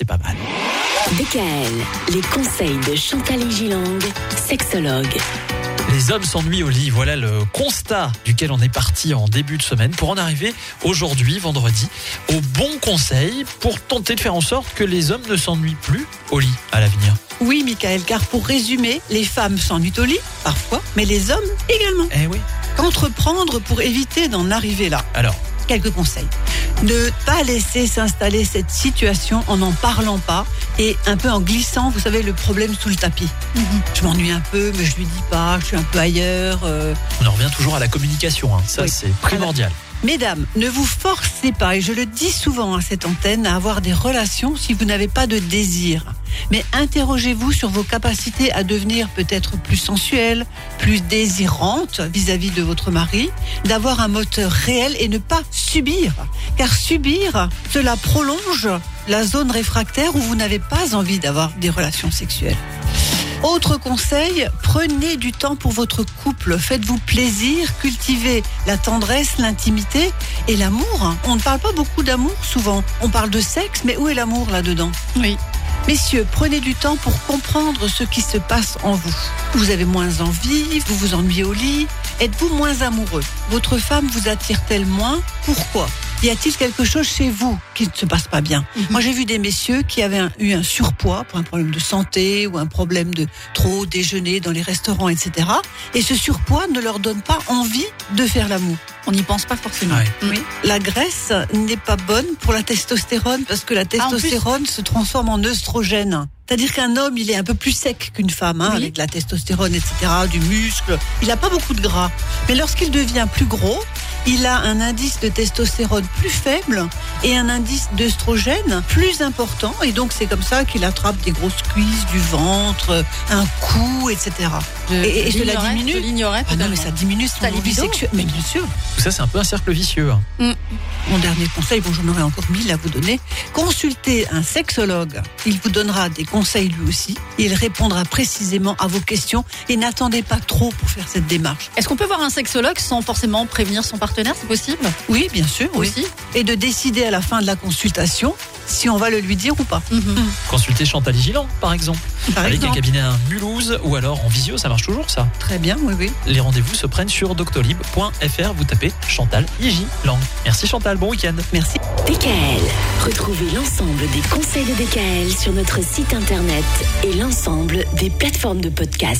c'est pas mal. DKL, les conseils de Chantal Gilang, sexologue. Les hommes s'ennuient au lit. Voilà le constat duquel on est parti en début de semaine pour en arriver aujourd'hui, vendredi, au bon conseil pour tenter de faire en sorte que les hommes ne s'ennuient plus au lit à l'avenir. Oui, Michael, car pour résumer, les femmes s'ennuient au lit, parfois, mais les hommes également. Eh oui. Qu'entreprendre pour éviter d'en arriver là? Alors, Quelques conseils. Ne pas laisser s'installer cette situation en n'en parlant pas et un peu en glissant, vous savez, le problème sous le tapis. Je m'ennuie un peu, mais je lui dis pas, je suis un peu ailleurs. euh, on en revient toujours à la communication. hein. Ça, Oui. c'est primordial. Mesdames, ne vous forcez pas, et je le dis souvent à cette antenne, à avoir des relations si vous n'avez pas de désir. Mais interrogez-vous sur vos capacités à devenir peut-être plus sensuelle, plus désirante vis-à-vis de votre mari, d'avoir un moteur réel et ne pas subir. Car subir, cela prolonge la zone réfractaire où vous n'avez pas envie d'avoir des relations sexuelles. Autre conseil, prenez du temps pour votre couple, faites-vous plaisir, cultivez la tendresse, l'intimité et l'amour. On ne parle pas beaucoup d'amour souvent, on parle de sexe, mais où est l'amour là-dedans Oui. Messieurs, prenez du temps pour comprendre ce qui se passe en vous. Vous avez moins envie, vous vous ennuyez au lit, êtes-vous moins amoureux? Votre femme vous attire-t-elle moins? Pourquoi? Y a-t-il quelque chose chez vous qui ne se passe pas bien? Moi, j'ai vu des messieurs qui avaient un- eu un surpoids pour un problème de santé ou un problème de trop déjeuner dans les restaurants, etc. Et ce surpoids ne leur donne pas envie de faire l'amour. On n'y pense pas forcément. Ouais. Oui. La graisse n'est pas bonne pour la testostérone parce que la Ah, plus. testostérone se transforme en œstrogène. C'est-à-dire qu'un homme, il est un peu plus sec qu'une femme, hein, Oui. avec la testostérone, etc., du muscle. Il n'a pas beaucoup de gras. Mais lorsqu'il devient plus gros, il a un indice de testostérone plus faible et un indice d'œstrogène plus important. Et donc, c'est comme ça qu'il attrape des grosses cuisses, du ventre, un cou, etc. Je, Et- et cela diminue Je l'ignorais. Ah non, mais ça diminue son envie libido sexuelle. Mais bien sûr. Tout ça, c'est un peu un cercle vicieux. hein. Mon dernier conseil, bon j'en aurais encore mille à vous donner, consultez un sexologue. Il vous donnera des conseils lui aussi. Il répondra précisément à vos questions et n'attendez pas trop pour faire cette démarche. Est-ce qu'on peut voir un sexologue sans forcément prévenir son partenaire? C'est possible Oui, bien sûr, oui. aussi Et de décider à la fin de la consultation si on va le lui dire ou pas. Consultez Chantal Giland, par exemple. Par avec exemple. un cabinet à Mulhouse ou alors en visio, ça marche toujours ça. Très bien, oui, oui. Les rendez-vous se prennent sur doctolib.fr. Vous tapez Chantal Lang. Merci Chantal, bon week-end. Merci. DKL. Retrouvez l'ensemble des conseils de DKL sur notre site internet et l'ensemble des plateformes de podcast.